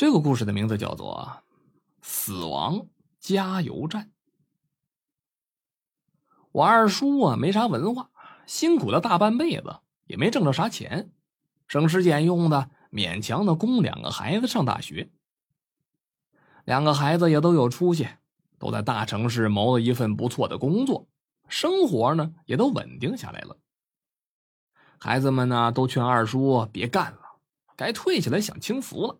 这个故事的名字叫做《死亡加油站》。我二叔啊，没啥文化，辛苦了大半辈子，也没挣着啥钱，省吃俭用的，勉强的供两个孩子上大学。两个孩子也都有出息，都在大城市谋了一份不错的工作，生活呢也都稳定下来了。孩子们呢都劝二叔别干了，该退下来享清福了。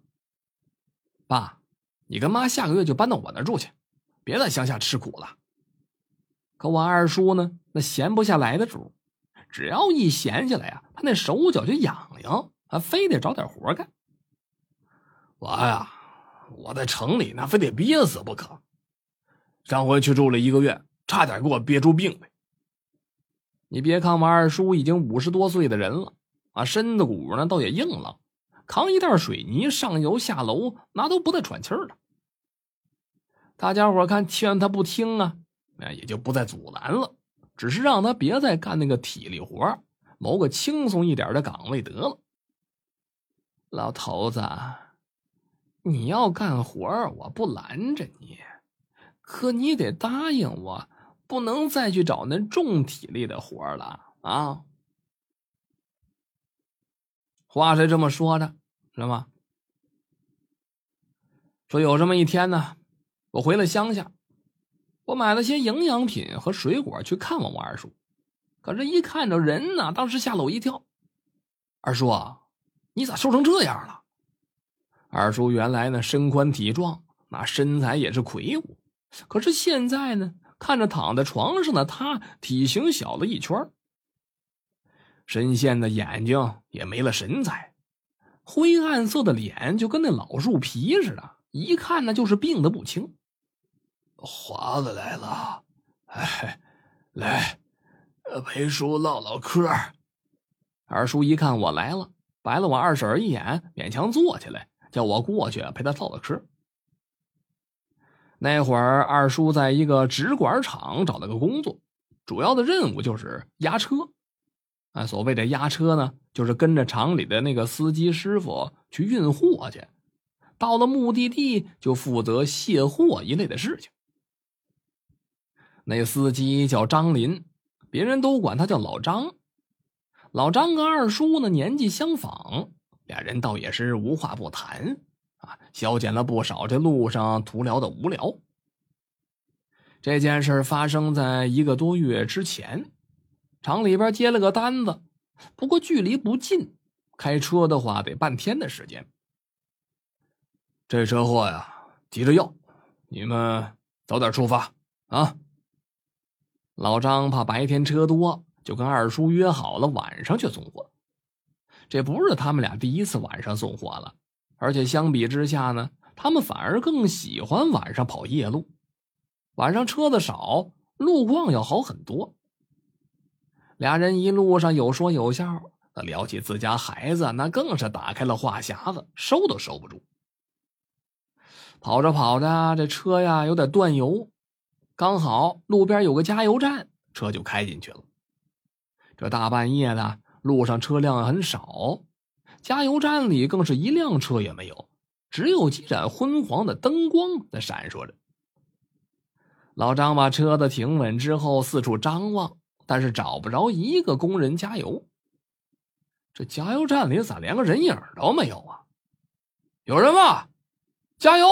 爸，你跟妈下个月就搬到我那住去，别在乡下吃苦了。可我二叔呢，那闲不下来的主，只要一闲下来呀，他那手脚就痒痒，还非得找点活干。我呀，我在城里那非得憋死不可。上回去住了一个月，差点给我憋出病来。你别看我二叔已经五十多岁的人了，啊，身子骨呢倒也硬朗。扛一袋水泥上楼下楼，那都不带喘气儿的。大家伙看劝他不听啊，那也就不再阻拦了，只是让他别再干那个体力活，谋个轻松一点的岗位得了。老头子，你要干活我不拦着你，可你得答应我，不能再去找那重体力的活了啊！话是这么说的。知道吗？说有这么一天呢，我回了乡下，我买了些营养品和水果去看望我二叔。可是，一看着人呢，当时吓了我一跳。二叔，你咋瘦成这样了？二叔原来呢身宽体壮，那身材也是魁梧，可是现在呢，看着躺在床上的他，体型小了一圈，深陷的眼睛也没了神采。灰暗色的脸就跟那老树皮似的，一看那就是病的不轻。华子来了，哎，来，陪叔唠唠嗑。二叔一看我来了，白了我二婶一眼，勉强坐起来，叫我过去陪他唠唠嗑。那会儿，二叔在一个纸管厂找了个工作，主要的任务就是押车。啊，所谓的押车呢，就是跟着厂里的那个司机师傅去运货去，到了目的地就负责卸货一类的事情。那司机叫张林，别人都管他叫老张。老张跟二叔呢年纪相仿，俩人倒也是无话不谈啊，消减了不少这路上徒聊的无聊。这件事发生在一个多月之前。厂里边接了个单子，不过距离不近，开车的话得半天的时间。这车货呀，急着要，你们早点出发啊！老张怕白天车多，就跟二叔约好了晚上去送货。这不是他们俩第一次晚上送货了，而且相比之下呢，他们反而更喜欢晚上跑夜路。晚上车子少，路况要好很多。俩人一路上有说有笑，那聊起自家孩子，那更是打开了话匣子，收都收不住。跑着跑着，这车呀有点断油，刚好路边有个加油站，车就开进去了。这大半夜的，路上车辆很少，加油站里更是一辆车也没有，只有几盏昏黄的灯光在闪烁着。老张把车子停稳之后，四处张望。但是找不着一个工人加油，这加油站里咋连个人影都没有啊？有人吗？加油！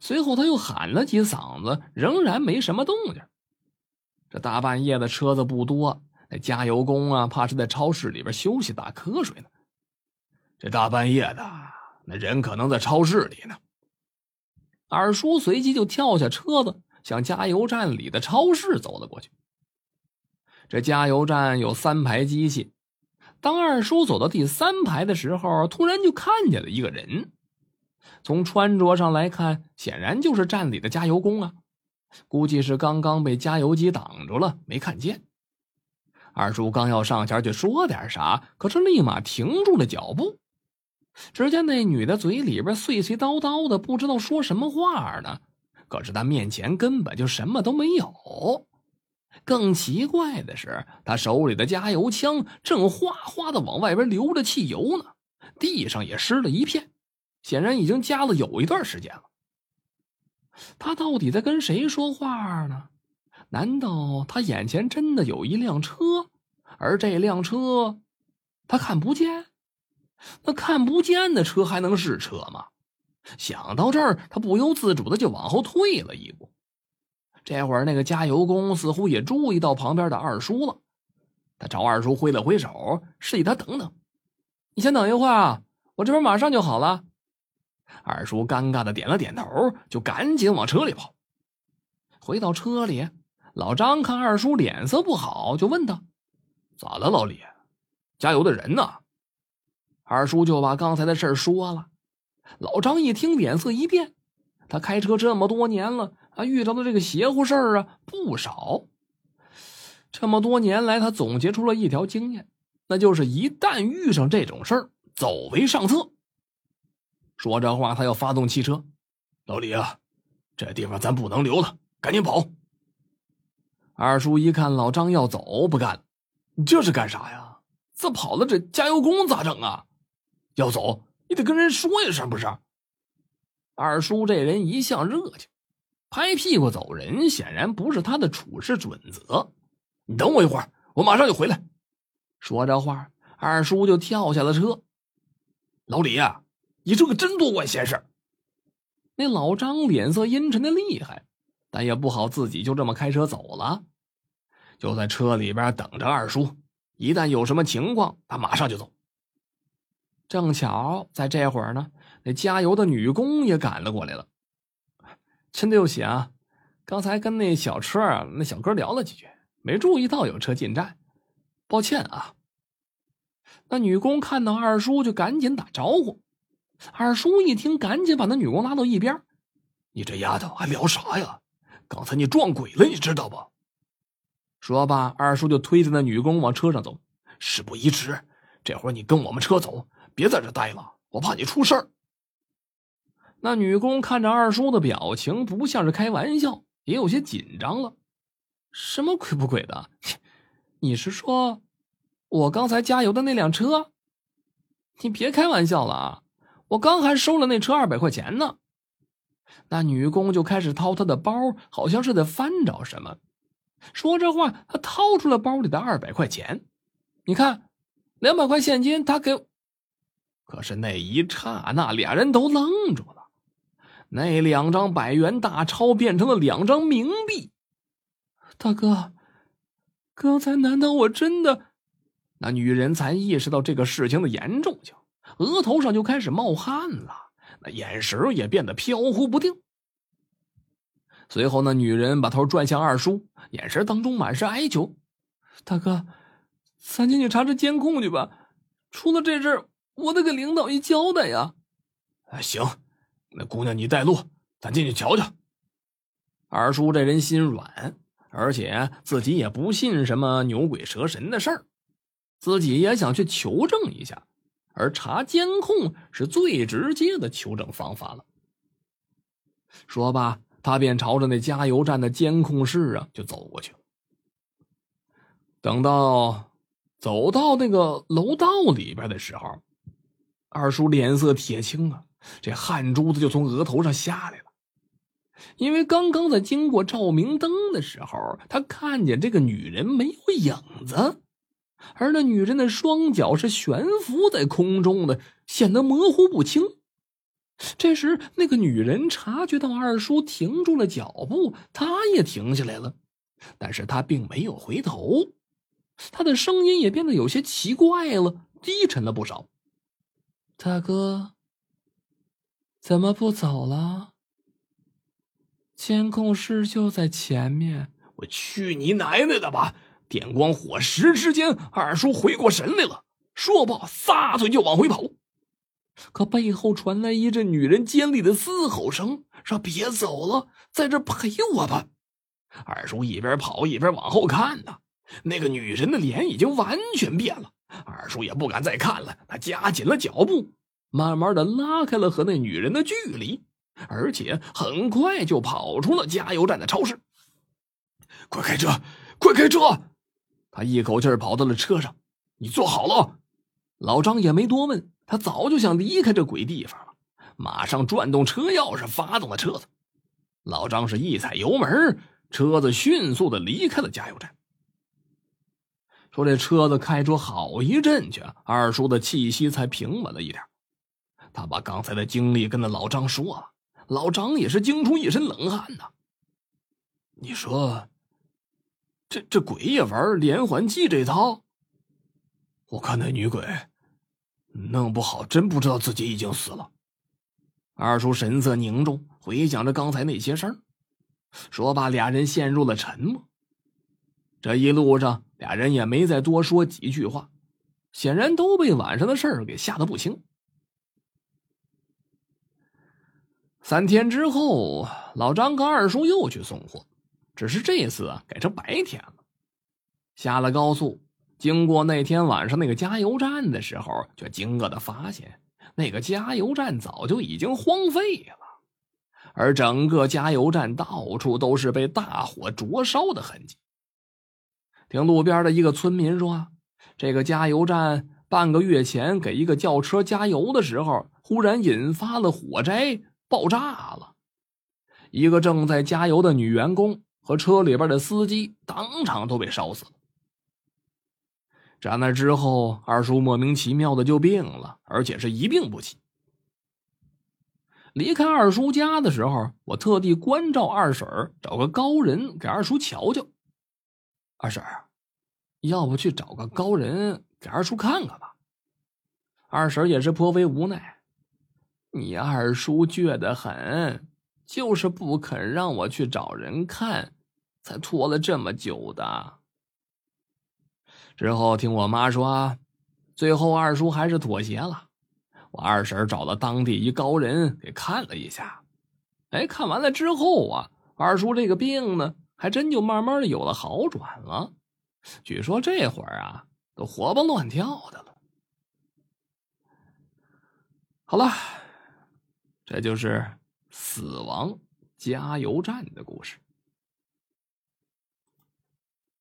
随后他又喊了几嗓子，仍然没什么动静。这大半夜的车子不多，那加油工啊，怕是在超市里边休息打瞌睡呢。这大半夜的，那人可能在超市里呢。二叔随即就跳下车子，向加油站里的超市走了过去。这加油站有三排机器，当二叔走到第三排的时候，突然就看见了一个人。从穿着上来看，显然就是站里的加油工啊，估计是刚刚被加油机挡住了，没看见。二叔刚要上前去说点啥，可是立马停住了脚步。只见那女的嘴里边碎碎叨叨的，不知道说什么话呢，可是她面前根本就什么都没有。更奇怪的是，他手里的加油枪正哗哗的往外边流着汽油呢，地上也湿了一片，显然已经加了有一段时间了。他到底在跟谁说话呢？难道他眼前真的有一辆车，而这辆车他看不见？那看不见的车还能是车吗？想到这儿，他不由自主的就往后退了一步。这会儿，那个加油工似乎也注意到旁边的二叔了，他朝二叔挥了挥手，示意他等等。你先等一会儿啊，我这边马上就好了。二叔尴尬的点了点头，就赶紧往车里跑。回到车里，老张看二叔脸色不好，就问他：“咋了，老李？加油的人呢？”二叔就把刚才的事说了。老张一听，脸色一变。他开车这么多年了，啊，遇到的这个邪乎事儿啊不少。这么多年来，他总结出了一条经验。那就是一旦遇上这种事儿，走为上策。说这话，他要发动汽车。老李啊，这地方咱不能留了，赶紧跑！二叔一看老张要走，不干了。你这是干啥呀？这跑了，这加油工咋整啊？要走，你得跟人说一声，不是？二叔这人一向热情，拍屁股走人显然不是他的处事准则。你等我一会儿，我马上就回来。说这话，二叔就跳下了车。老李呀，你这个真多管闲事。那老张脸色阴沉的厉害，但也不好自己就这么开车走了，就在车里边等着二叔。一旦有什么情况，他马上就走。正巧在这会儿呢，那加油的女工也赶了过来了。真对不起啊，刚才跟那小车那小哥聊了几句，没注意到有车进站，抱歉啊。那女工看到二叔就赶紧打招呼，二叔一听，赶紧把那女工拉到一边：“你这丫头还聊啥呀？刚才你撞鬼了，你知道不？”说罢，二叔就推着那女工往车上走。事不宜迟，这会儿你跟我们车走，别在这待了，我怕你出事儿。那女工看着二叔的表情，不像是开玩笑，也有些紧张了。什么鬼不鬼的？你是说？我刚才加油的那辆车，你别开玩笑了啊！我刚还收了那车二百块钱呢。那女工就开始掏她的包，好像是在翻找什么。说这话，她掏出了包里的二百块钱。你看，两百块现金，她给。可是那一刹那，俩人都愣住了。那两张百元大钞变成了两张冥币。大哥，刚才难道我真的？那女人才意识到这个事情的严重性，额头上就开始冒汗了，那眼神也变得飘忽不定。随后，那女人把头转向二叔，眼神当中满是哀求：“大哥，咱进去查查监控去吧，出了这事我得给领导一交代呀。”“啊行，那姑娘你带路，咱进去瞧瞧。”二叔这人心软，而且自己也不信什么牛鬼蛇神的事儿。自己也想去求证一下，而查监控是最直接的求证方法了。说罢，他便朝着那加油站的监控室啊就走过去。等到走到那个楼道里边的时候，二叔脸色铁青啊，这汗珠子就从额头上下来了。因为刚刚在经过照明灯的时候，他看见这个女人没有影子。而那女人的双脚是悬浮在空中的，显得模糊不清。这时，那个女人察觉到二叔停住了脚步，她也停下来了，但是她并没有回头。她的声音也变得有些奇怪了，低沉了不少：“大哥，怎么不走了？监控室就在前面。”我去你奶奶的吧！电光火石之间，二叔回过神来了，说罢撒腿就往回跑。可背后传来一阵女人尖利的嘶吼声，说：“别走了，在这陪我吧。”二叔一边跑一边往后看呢，那个女人的脸已经完全变了。二叔也不敢再看了，他加紧了脚步，慢慢的拉开了和那女人的距离，而且很快就跑出了加油站的超市。快开车，快开车！他一口气跑到了车上，你坐好了。老张也没多问，他早就想离开这鬼地方了。马上转动车钥匙，发动了车子。老张是一踩油门，车子迅速的离开了加油站。说这车子开出好一阵去，二叔的气息才平稳了一点。他把刚才的经历跟那老张说了，老张也是惊出一身冷汗呐。你说，这这鬼也玩连环计这套？我看那女鬼，弄不好真不知道自己已经死了。二叔神色凝重，回想着刚才那些事儿，说罢，俩人陷入了沉默。这一路上，俩人也没再多说几句话，显然都被晚上的事儿给吓得不轻。三天之后，老张跟二叔又去送货，只是这次啊改成白天了。下了高速，经过那天晚上那个加油站的时候，却惊愕的发现。那个加油站早就已经荒废了，而整个加油站到处都是被大火灼烧的痕迹。听路边的一个村民说，这个加油站半个月前给一个轿车加油的时候，忽然引发了火灾，爆炸了。一个正在加油的女员工和车里边的司机当场都被烧死了。在那之后，二叔莫名其妙的就病了，而且是一病不起。离开二叔家的时候，我特地关照二婶找个高人给二叔瞧瞧。二婶要不去找个高人给二叔看看吧？二婶也是颇为无奈。你二叔倔得很，就是不肯让我去找人看，才拖了这么久的。之后听我妈说，最后二叔还是妥协了。我二婶找了当地一高人给看了一下，哎，看完了之后啊，二叔这个病呢，还真就慢慢的有了好转了。据说这会儿啊，都活蹦乱跳的了。好了，这就是死亡加油站的故事。